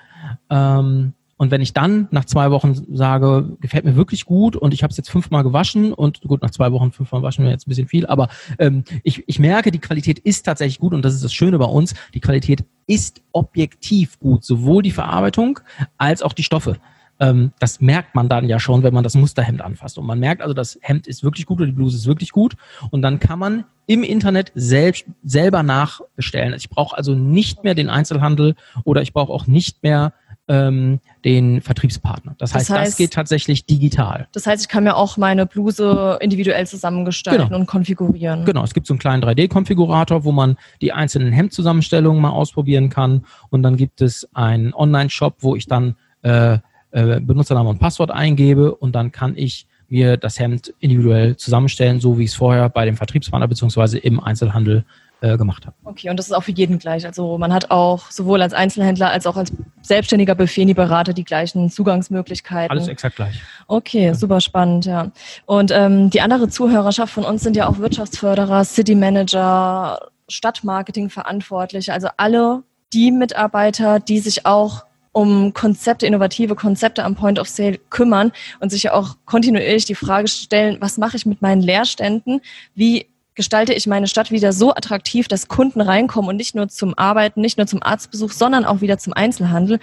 Ähm, und wenn ich dann nach zwei Wochen sage, gefällt mir wirklich gut und ich habe es jetzt fünfmal gewaschen und gut, nach zwei Wochen fünfmal waschen wir jetzt ein bisschen viel, aber ähm, ich, ich merke, die Qualität ist tatsächlich gut und das ist das Schöne bei uns. Die Qualität ist objektiv gut, sowohl die Verarbeitung als auch die Stoffe ähm, das merkt man dann ja schon, wenn man das Musterhemd anfasst. Und man merkt also, das Hemd ist wirklich gut oder die Bluse ist wirklich gut. Und dann kann man im Internet selbst, selber nachbestellen. Ich brauche also nicht mehr den Einzelhandel oder ich brauche auch nicht mehr ähm, den Vertriebspartner. Das heißt, das heißt, das geht tatsächlich digital. Das heißt, ich kann mir auch meine Bluse individuell zusammengestalten genau. und konfigurieren. Genau, es gibt so einen kleinen 3D-Konfigurator, wo man die einzelnen Hemdzusammenstellungen mal ausprobieren kann. Und dann gibt es einen Online-Shop, wo ich dann äh, äh, Benutzername und Passwort eingebe und dann kann ich mir das Hemd individuell zusammenstellen, so wie ich es vorher bei dem Vertriebspartner beziehungsweise im Einzelhandel äh, gemacht habe. Okay, und das ist auch für jeden gleich. Also man hat auch sowohl als Einzelhändler als auch als selbstständiger Befeni-Berater die gleichen Zugangsmöglichkeiten. Alles exakt gleich. Okay, ja. super spannend, ja. Und ähm, die andere Zuhörerschaft von uns sind ja auch Wirtschaftsförderer, City Manager, Stadtmarketing Verantwortliche, also alle die Mitarbeiter, die sich auch um Konzepte, innovative Konzepte am Point of Sale kümmern und sich ja auch kontinuierlich die Frage stellen, was mache ich mit meinen Leerständen? Wie gestalte ich meine Stadt wieder so attraktiv, dass Kunden reinkommen und nicht nur zum Arbeiten, nicht nur zum Arztbesuch, sondern auch wieder zum Einzelhandel.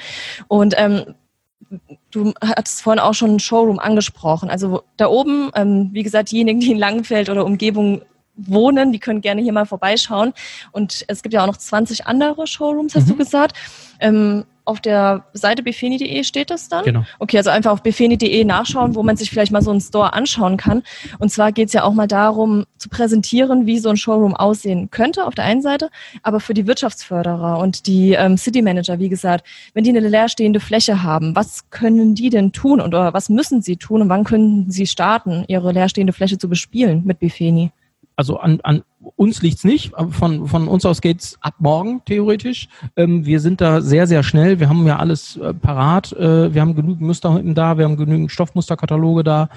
Und ähm, du hattest vorhin auch schon einen Showroom angesprochen. Also da oben, ähm, wie gesagt, diejenigen, die in Langenfeld oder Umgebung wohnen, die können gerne hier mal vorbeischauen. Und es gibt ja auch noch 20 andere Showrooms, hast mhm. du gesagt. Ähm, auf der Seite befeni.de steht das dann? Genau. Okay, also einfach auf befeni.de nachschauen, wo man sich vielleicht mal so einen Store anschauen kann. Und zwar geht es ja auch mal darum, zu präsentieren, wie so ein Showroom aussehen könnte auf der einen Seite, aber für die Wirtschaftsförderer und die ähm, City Manager, wie gesagt, wenn die eine leerstehende Fläche haben, was können die denn tun oder was müssen sie tun und wann können sie starten, ihre leerstehende Fläche zu bespielen mit Befeni? Also an, an uns liegt's nicht. Von, von uns aus geht's ab morgen theoretisch. Ähm, wir sind da sehr, sehr schnell. Wir haben ja alles äh, parat. Äh, wir haben genügend Muster da. Wir haben genügend Stoffmusterkataloge da.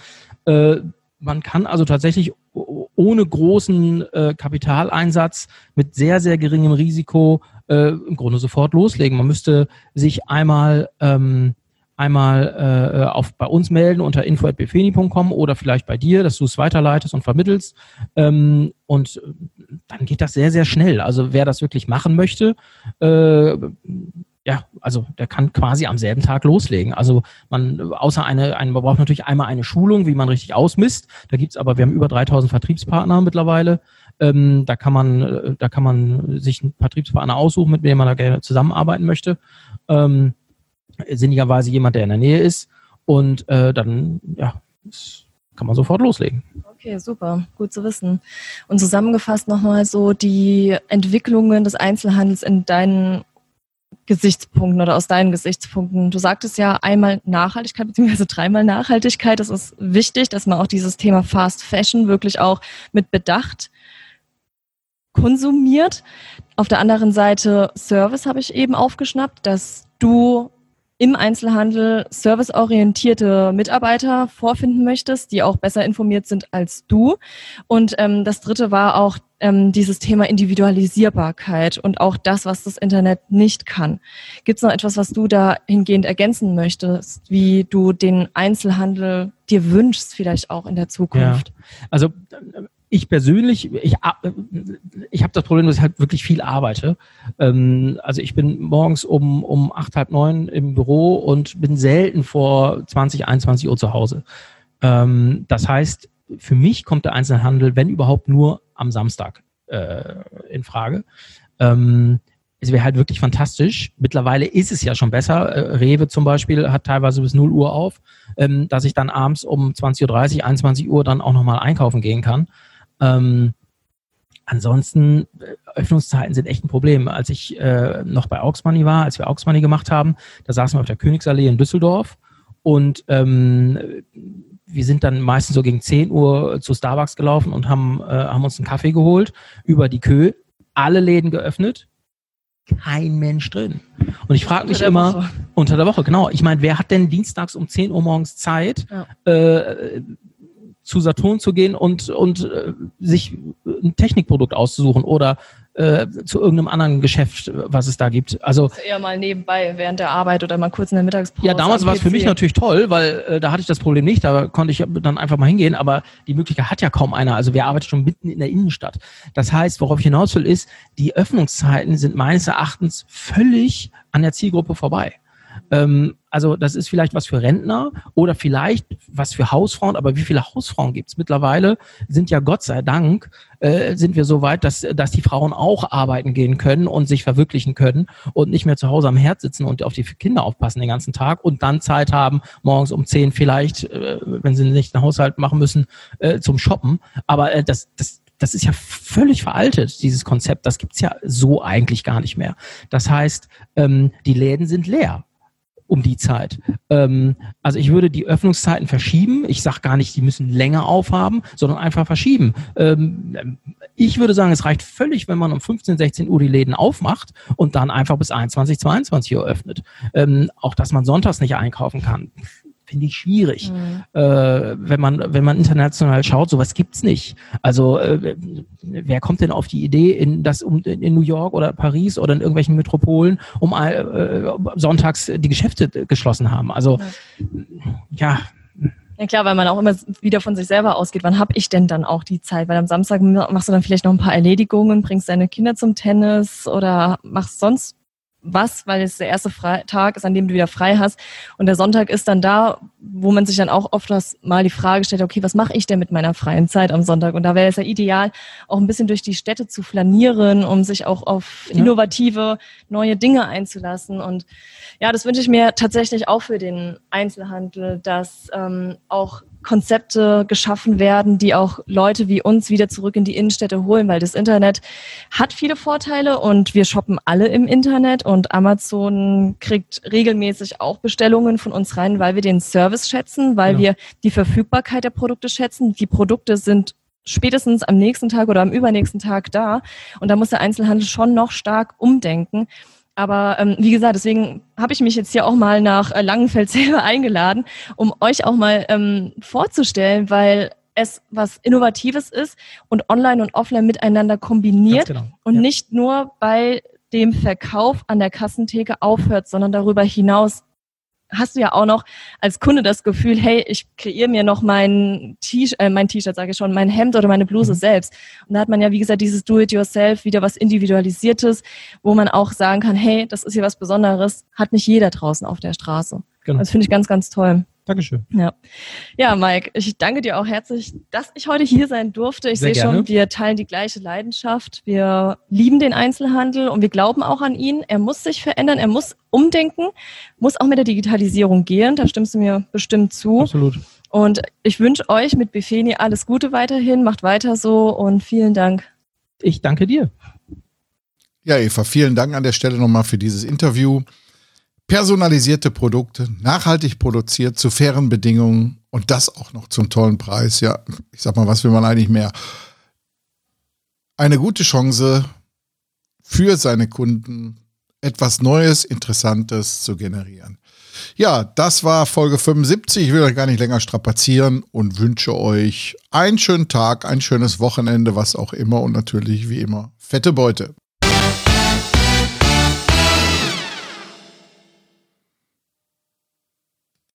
Äh, man kann also tatsächlich ohne großen äh, Kapitaleinsatz mit sehr, sehr geringem Risiko äh, im Grunde sofort loslegen. Man müsste sich einmal ähm, einmal äh, auf, bei uns melden unter info.bfeni.com oder vielleicht bei dir, dass du es weiterleitest und vermittelst. Ähm, und äh, dann geht das sehr, sehr schnell. Also wer das wirklich machen möchte, äh, ja, also der kann quasi am selben Tag loslegen. Also man, außer eine, eine man braucht natürlich einmal eine Schulung, wie man richtig ausmisst. Da gibt's aber, wir haben über 3000 Vertriebspartner mittlerweile. Ähm, da kann man, äh, da kann man sich einen Vertriebspartner aussuchen, mit dem man da gerne zusammenarbeiten möchte. Ähm, sinnigerweise jemand, der in der Nähe ist. Und äh, dann, ja, kann man sofort loslegen. Okay, super, gut zu wissen. Und zusammengefasst nochmal so die Entwicklungen des Einzelhandels in deinen Gesichtspunkten oder aus deinen Gesichtspunkten. Du sagtest ja einmal Nachhaltigkeit beziehungsweise dreimal Nachhaltigkeit. Das ist wichtig, dass man auch dieses Thema Fast Fashion wirklich auch mit Bedacht konsumiert. Auf der anderen Seite Service habe ich eben aufgeschnappt, dass du im Einzelhandel serviceorientierte Mitarbeiter vorfinden möchtest, die auch besser informiert sind als du. Und ähm, das dritte war auch ähm, dieses Thema Individualisierbarkeit und auch das, was das Internet nicht kann. Gibt es noch etwas, was du da hingehend ergänzen möchtest, wie du den Einzelhandel dir wünschst, vielleicht auch in der Zukunft? Ja. Also ich persönlich, ich, ich habe das Problem, dass ich halt wirklich viel arbeite. Ähm, also ich bin morgens um, um acht, halb neun im Büro und bin selten vor 20, 21 Uhr zu Hause. Ähm, das heißt, für mich kommt der Einzelhandel, wenn überhaupt, nur am Samstag äh, in Frage. Ähm, es wäre halt wirklich fantastisch. Mittlerweile ist es ja schon besser. Äh, Rewe zum Beispiel hat teilweise bis 0 Uhr auf, dass ich dann abends um 20.30 Uhr, 21 Uhr dann auch nochmal einkaufen gehen kann. Ähm, ansonsten, äh, Öffnungszeiten sind echt ein Problem. Als ich äh, noch bei Auxmoney war, als wir Auxmoney gemacht haben, da saßen wir auf der Königsallee in Düsseldorf und ähm, wir sind dann meistens so gegen 10 Uhr zu Starbucks gelaufen und haben, äh, haben uns einen Kaffee geholt über die Kö, alle Läden geöffnet, kein Mensch drin. Und ich frage mich immer, Woche. unter der Woche, genau. Ich meine, wer hat denn dienstags um 10 Uhr morgens Zeit, ja. äh, zu Saturn zu gehen und, und äh, sich ein Technikprodukt auszusuchen oder äh, zu irgendeinem anderen Geschäft, was es da gibt. Also das eher mal nebenbei während der Arbeit oder mal kurz in der Mittagspause. Ja, damals war es für mich natürlich toll, weil äh, da hatte ich das Problem nicht, da konnte ich dann einfach mal hingehen, aber die Möglichkeit hat ja kaum einer. Also wir arbeiten schon mitten in der Innenstadt. Das heißt, worauf ich hinaus will, ist, die Öffnungszeiten sind meines Erachtens völlig an der Zielgruppe vorbei. Ähm, also das ist vielleicht was für Rentner oder vielleicht was für Hausfrauen, aber wie viele Hausfrauen gibt's mittlerweile? Sind ja Gott sei Dank, äh, sind wir so weit, dass, dass die Frauen auch arbeiten gehen können und sich verwirklichen können und nicht mehr zu Hause am Herd sitzen und auf die Kinder aufpassen den ganzen Tag und dann Zeit haben, morgens um zehn vielleicht, äh, wenn sie nicht einen Haushalt machen müssen, äh, zum Shoppen. Aber äh, das, das, das ist ja völlig veraltet, dieses Konzept. Das gibt's ja so eigentlich gar nicht mehr. Das heißt, ähm, die Läden sind leer um die Zeit. Ähm, also ich würde die Öffnungszeiten verschieben. Ich sage gar nicht, die müssen länger aufhaben, sondern einfach verschieben. Ähm, ich würde sagen, es reicht völlig, wenn man um 15, 16 Uhr die Läden aufmacht und dann einfach bis 21, 22 Uhr öffnet. Ähm, auch, dass man sonntags nicht einkaufen kann finde ich schwierig. Mhm. Äh, wenn man, wenn man international schaut, sowas gibt's nicht. Also äh, wer kommt denn auf die Idee, in das um in New York oder Paris oder in irgendwelchen Metropolen um äh, sonntags die Geschäfte geschlossen haben? Also ja. ja ja klar, weil man auch immer wieder von sich selber ausgeht. Wann habe ich denn dann auch die Zeit? Weil am Samstag machst du dann vielleicht noch ein paar Erledigungen, bringst deine Kinder zum Tennis oder machst sonst was, weil es der erste Fre Tag ist, an dem du wieder frei hast. Und der Sonntag ist dann da, wo man sich dann auch oft mal die Frage stellt, okay, was mache ich denn mit meiner freien Zeit am Sonntag? Und da wäre es ja ideal, auch ein bisschen durch die Städte zu flanieren, um sich auch auf innovative, neue Dinge einzulassen. Und ja, das wünsche ich mir tatsächlich auch für den Einzelhandel, dass ähm, auch Konzepte geschaffen werden, die auch Leute wie uns wieder zurück in die Innenstädte holen, weil das Internet hat viele Vorteile und wir shoppen alle im Internet und Amazon kriegt regelmäßig auch Bestellungen von uns rein, weil wir den Service schätzen, weil ja. wir die Verfügbarkeit der Produkte schätzen. Die Produkte sind spätestens am nächsten Tag oder am übernächsten Tag da und da muss der Einzelhandel schon noch stark umdenken. Aber ähm, wie gesagt, deswegen habe ich mich jetzt hier auch mal nach äh, Langenfeld selber eingeladen, um euch auch mal ähm, vorzustellen, weil es was Innovatives ist und online und offline miteinander kombiniert genau. und ja. nicht nur bei dem Verkauf an der Kassentheke aufhört, sondern darüber hinaus hast du ja auch noch als Kunde das Gefühl, hey, ich kreiere mir noch mein T-Shirt, äh, mein T-Shirt sage ich schon, mein Hemd oder meine Bluse mhm. selbst. Und da hat man ja, wie gesagt, dieses Do-it-yourself, wieder was Individualisiertes, wo man auch sagen kann, hey, das ist hier was Besonderes, hat nicht jeder draußen auf der Straße. Genau. Das finde ich ganz, ganz toll. Dankeschön. Ja. ja, Mike, ich danke dir auch herzlich, dass ich heute hier sein durfte. Ich sehe schon, wir teilen die gleiche Leidenschaft. Wir lieben den Einzelhandel und wir glauben auch an ihn. Er muss sich verändern, er muss umdenken, muss auch mit der Digitalisierung gehen. Da stimmst du mir bestimmt zu. Absolut. Und ich wünsche euch mit Befeni alles Gute weiterhin. Macht weiter so und vielen Dank. Ich danke dir. Ja, Eva, vielen Dank an der Stelle nochmal für dieses Interview personalisierte Produkte, nachhaltig produziert, zu fairen Bedingungen und das auch noch zum tollen Preis. Ja, ich sag mal, was will man eigentlich mehr? Eine gute Chance für seine Kunden, etwas Neues, Interessantes zu generieren. Ja, das war Folge 75. Ich will euch gar nicht länger strapazieren und wünsche euch einen schönen Tag, ein schönes Wochenende, was auch immer und natürlich wie immer fette Beute.